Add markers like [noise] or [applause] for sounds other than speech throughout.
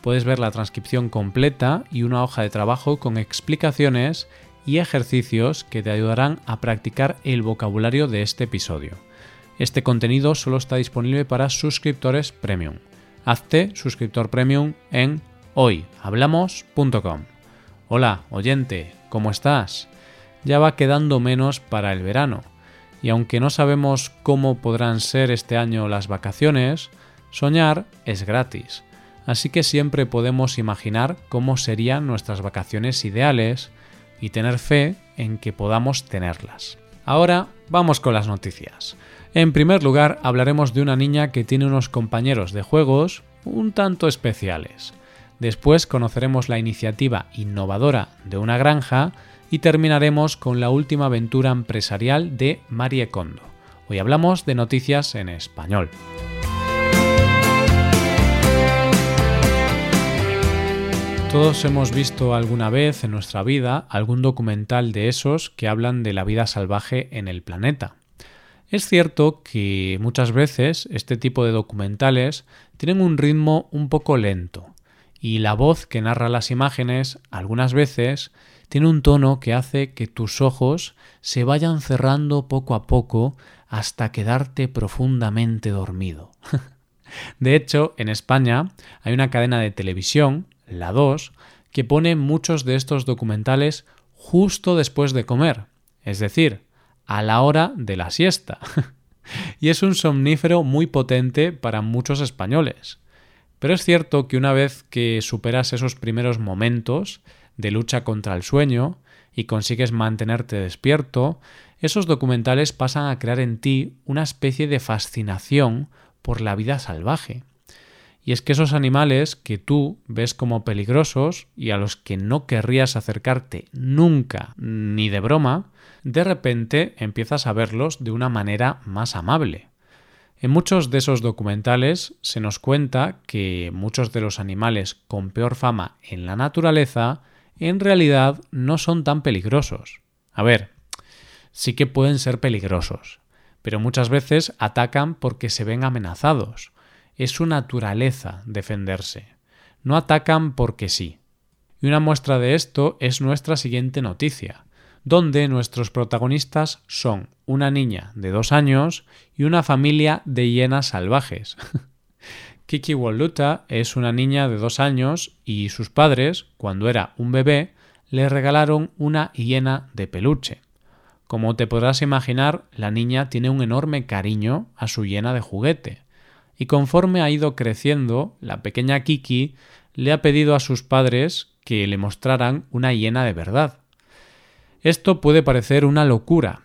Puedes ver la transcripción completa y una hoja de trabajo con explicaciones y ejercicios que te ayudarán a practicar el vocabulario de este episodio. Este contenido solo está disponible para suscriptores premium. Hazte suscriptor premium en hoyhablamos.com. Hola, oyente, ¿cómo estás? Ya va quedando menos para el verano, y aunque no sabemos cómo podrán ser este año las vacaciones, soñar es gratis, así que siempre podemos imaginar cómo serían nuestras vacaciones ideales y tener fe en que podamos tenerlas. Ahora vamos con las noticias. En primer lugar, hablaremos de una niña que tiene unos compañeros de juegos un tanto especiales. Después conoceremos la iniciativa innovadora de una granja y terminaremos con la última aventura empresarial de Marie Kondo. Hoy hablamos de noticias en español. Todos hemos visto alguna vez en nuestra vida algún documental de esos que hablan de la vida salvaje en el planeta. Es cierto que muchas veces este tipo de documentales tienen un ritmo un poco lento, y la voz que narra las imágenes algunas veces tiene un tono que hace que tus ojos se vayan cerrando poco a poco hasta quedarte profundamente dormido. [laughs] de hecho, en España hay una cadena de televisión, la 2, que pone muchos de estos documentales justo después de comer, es decir, a la hora de la siesta. [laughs] y es un somnífero muy potente para muchos españoles. Pero es cierto que una vez que superas esos primeros momentos de lucha contra el sueño y consigues mantenerte despierto, esos documentales pasan a crear en ti una especie de fascinación por la vida salvaje. Y es que esos animales que tú ves como peligrosos y a los que no querrías acercarte nunca ni de broma, de repente empiezas a verlos de una manera más amable. En muchos de esos documentales se nos cuenta que muchos de los animales con peor fama en la naturaleza en realidad no son tan peligrosos. A ver, sí que pueden ser peligrosos, pero muchas veces atacan porque se ven amenazados. Es su naturaleza defenderse. No atacan porque sí. Y una muestra de esto es nuestra siguiente noticia donde nuestros protagonistas son una niña de dos años y una familia de hienas salvajes. [laughs] Kiki Waluta es una niña de dos años y sus padres, cuando era un bebé, le regalaron una hiena de peluche. Como te podrás imaginar, la niña tiene un enorme cariño a su hiena de juguete, y conforme ha ido creciendo, la pequeña Kiki le ha pedido a sus padres que le mostraran una hiena de verdad. Esto puede parecer una locura,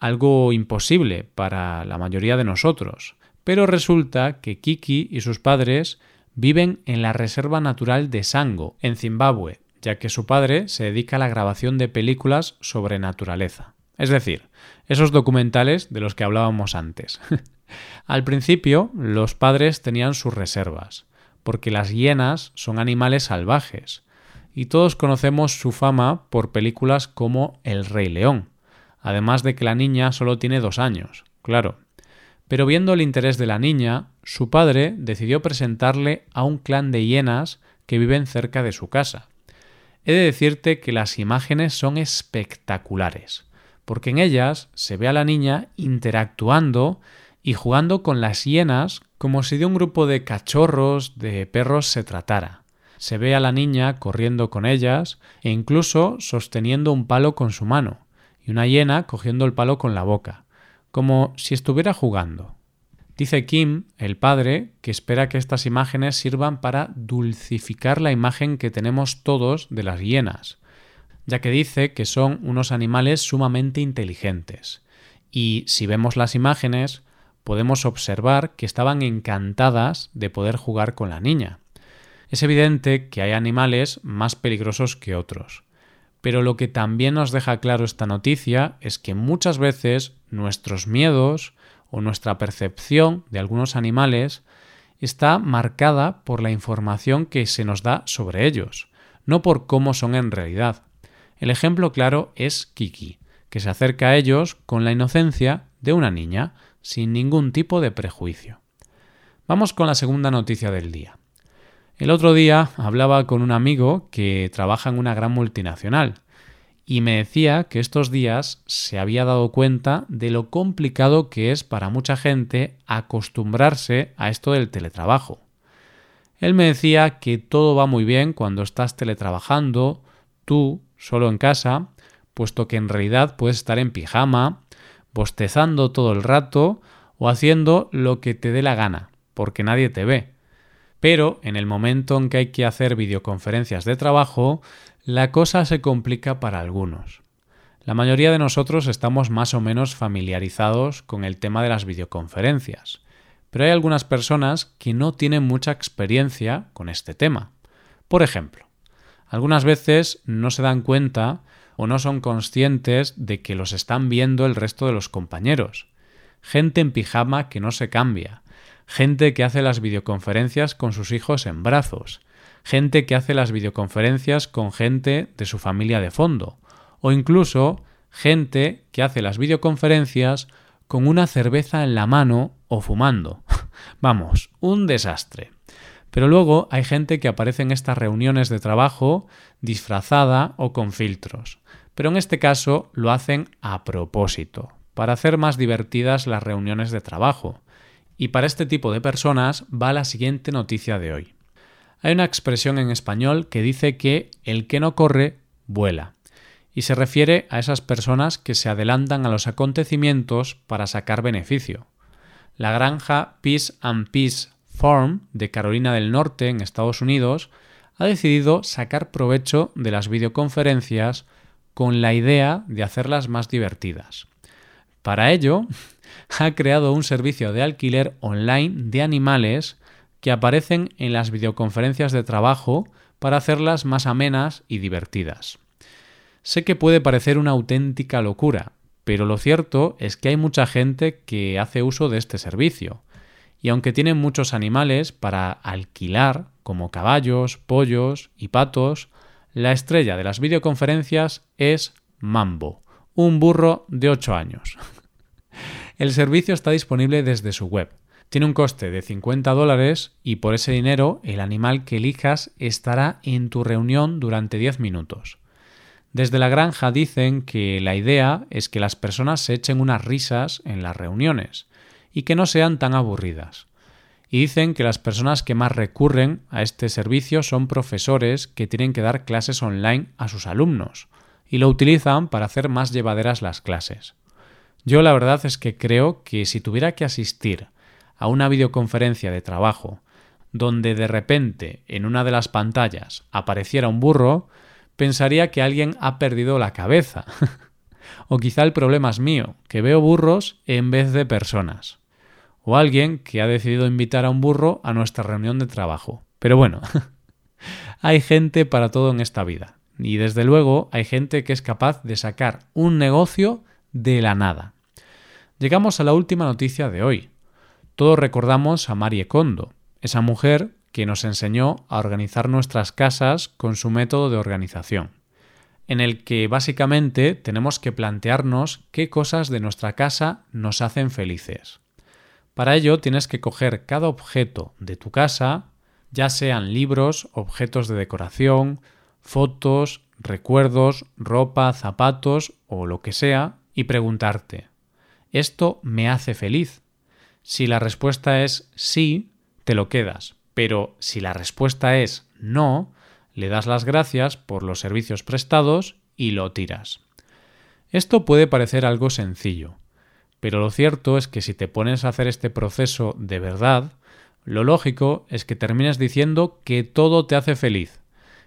algo imposible para la mayoría de nosotros, pero resulta que Kiki y sus padres viven en la Reserva Natural de Sango, en Zimbabue, ya que su padre se dedica a la grabación de películas sobre naturaleza. Es decir, esos documentales de los que hablábamos antes. [laughs] Al principio, los padres tenían sus reservas, porque las hienas son animales salvajes, y todos conocemos su fama por películas como El Rey León, además de que la niña solo tiene dos años, claro. Pero viendo el interés de la niña, su padre decidió presentarle a un clan de hienas que viven cerca de su casa. He de decirte que las imágenes son espectaculares, porque en ellas se ve a la niña interactuando y jugando con las hienas como si de un grupo de cachorros de perros se tratara se ve a la niña corriendo con ellas e incluso sosteniendo un palo con su mano, y una hiena cogiendo el palo con la boca, como si estuviera jugando. Dice Kim, el padre, que espera que estas imágenes sirvan para dulcificar la imagen que tenemos todos de las hienas, ya que dice que son unos animales sumamente inteligentes. Y si vemos las imágenes, podemos observar que estaban encantadas de poder jugar con la niña. Es evidente que hay animales más peligrosos que otros. Pero lo que también nos deja claro esta noticia es que muchas veces nuestros miedos o nuestra percepción de algunos animales está marcada por la información que se nos da sobre ellos, no por cómo son en realidad. El ejemplo claro es Kiki, que se acerca a ellos con la inocencia de una niña, sin ningún tipo de prejuicio. Vamos con la segunda noticia del día. El otro día hablaba con un amigo que trabaja en una gran multinacional y me decía que estos días se había dado cuenta de lo complicado que es para mucha gente acostumbrarse a esto del teletrabajo. Él me decía que todo va muy bien cuando estás teletrabajando, tú, solo en casa, puesto que en realidad puedes estar en pijama, bostezando todo el rato o haciendo lo que te dé la gana, porque nadie te ve. Pero en el momento en que hay que hacer videoconferencias de trabajo, la cosa se complica para algunos. La mayoría de nosotros estamos más o menos familiarizados con el tema de las videoconferencias, pero hay algunas personas que no tienen mucha experiencia con este tema. Por ejemplo, algunas veces no se dan cuenta o no son conscientes de que los están viendo el resto de los compañeros. Gente en pijama que no se cambia, gente que hace las videoconferencias con sus hijos en brazos, gente que hace las videoconferencias con gente de su familia de fondo, o incluso gente que hace las videoconferencias con una cerveza en la mano o fumando. [laughs] Vamos, un desastre. Pero luego hay gente que aparece en estas reuniones de trabajo disfrazada o con filtros. Pero en este caso lo hacen a propósito, para hacer más divertidas las reuniones de trabajo, y para este tipo de personas va la siguiente noticia de hoy. Hay una expresión en español que dice que el que no corre, vuela, y se refiere a esas personas que se adelantan a los acontecimientos para sacar beneficio. La granja Peace and Peace Farm de Carolina del Norte, en Estados Unidos, ha decidido sacar provecho de las videoconferencias con la idea de hacerlas más divertidas. Para ello, [laughs] ha creado un servicio de alquiler online de animales que aparecen en las videoconferencias de trabajo para hacerlas más amenas y divertidas. Sé que puede parecer una auténtica locura, pero lo cierto es que hay mucha gente que hace uso de este servicio. Y aunque tienen muchos animales para alquilar, como caballos, pollos y patos, la estrella de las videoconferencias es Mambo, un burro de 8 años. [laughs] El servicio está disponible desde su web. Tiene un coste de 50 dólares y por ese dinero el animal que elijas estará en tu reunión durante 10 minutos. Desde la granja dicen que la idea es que las personas se echen unas risas en las reuniones y que no sean tan aburridas. Y dicen que las personas que más recurren a este servicio son profesores que tienen que dar clases online a sus alumnos y lo utilizan para hacer más llevaderas las clases. Yo la verdad es que creo que si tuviera que asistir a una videoconferencia de trabajo donde de repente en una de las pantallas apareciera un burro, pensaría que alguien ha perdido la cabeza. [laughs] o quizá el problema es mío, que veo burros en vez de personas. O alguien que ha decidido invitar a un burro a nuestra reunión de trabajo. Pero bueno, [laughs] hay gente para todo en esta vida. Y desde luego hay gente que es capaz de sacar un negocio de la nada. Llegamos a la última noticia de hoy. Todos recordamos a Marie Kondo, esa mujer que nos enseñó a organizar nuestras casas con su método de organización, en el que básicamente tenemos que plantearnos qué cosas de nuestra casa nos hacen felices. Para ello tienes que coger cada objeto de tu casa, ya sean libros, objetos de decoración, fotos, recuerdos, ropa, zapatos o lo que sea, y preguntarte, ¿esto me hace feliz? Si la respuesta es sí, te lo quedas, pero si la respuesta es no, le das las gracias por los servicios prestados y lo tiras. Esto puede parecer algo sencillo, pero lo cierto es que si te pones a hacer este proceso de verdad, lo lógico es que termines diciendo que todo te hace feliz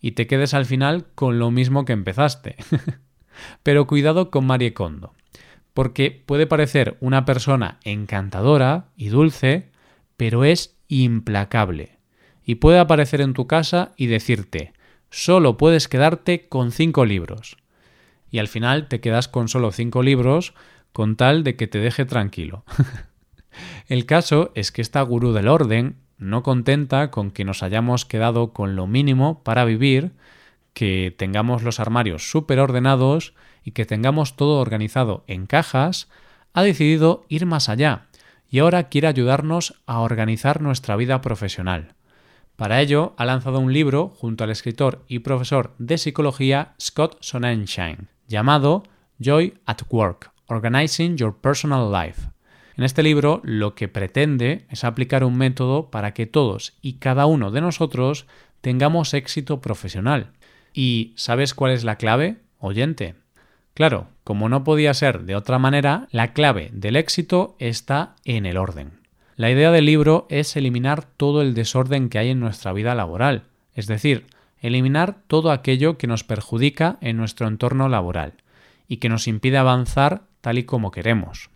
y te quedes al final con lo mismo que empezaste. [laughs] Pero cuidado con Marie Kondo, porque puede parecer una persona encantadora y dulce, pero es implacable. y puede aparecer en tu casa y decirte, solo puedes quedarte con cinco libros. Y al final te quedas con solo cinco libros con tal de que te deje tranquilo. [laughs] El caso es que esta gurú del orden, no contenta con que nos hayamos quedado con lo mínimo para vivir, que tengamos los armarios súper ordenados y que tengamos todo organizado en cajas, ha decidido ir más allá y ahora quiere ayudarnos a organizar nuestra vida profesional. Para ello, ha lanzado un libro junto al escritor y profesor de psicología Scott Sonnenschein, llamado Joy at Work, Organizing Your Personal Life. En este libro lo que pretende es aplicar un método para que todos y cada uno de nosotros tengamos éxito profesional. ¿Y sabes cuál es la clave, oyente? Claro, como no podía ser de otra manera, la clave del éxito está en el orden. La idea del libro es eliminar todo el desorden que hay en nuestra vida laboral, es decir, eliminar todo aquello que nos perjudica en nuestro entorno laboral y que nos impide avanzar tal y como queremos.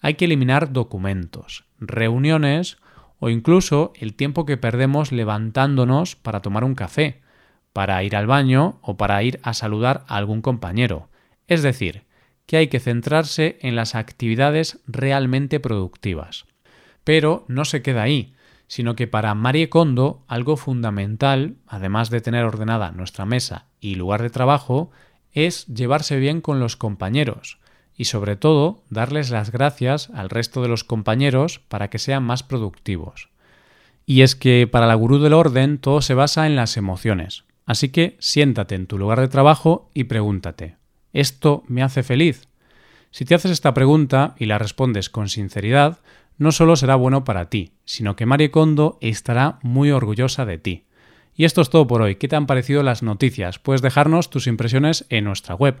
Hay que eliminar documentos, reuniones o incluso el tiempo que perdemos levantándonos para tomar un café, para ir al baño o para ir a saludar a algún compañero. Es decir, que hay que centrarse en las actividades realmente productivas. Pero no se queda ahí, sino que para Marie Kondo algo fundamental, además de tener ordenada nuestra mesa y lugar de trabajo, es llevarse bien con los compañeros y sobre todo darles las gracias al resto de los compañeros para que sean más productivos. Y es que para la gurú del orden todo se basa en las emociones. Así que siéntate en tu lugar de trabajo y pregúntate, ¿esto me hace feliz? Si te haces esta pregunta y la respondes con sinceridad, no solo será bueno para ti, sino que Marie Kondo estará muy orgullosa de ti. Y esto es todo por hoy. ¿Qué te han parecido las noticias? Puedes dejarnos tus impresiones en nuestra web.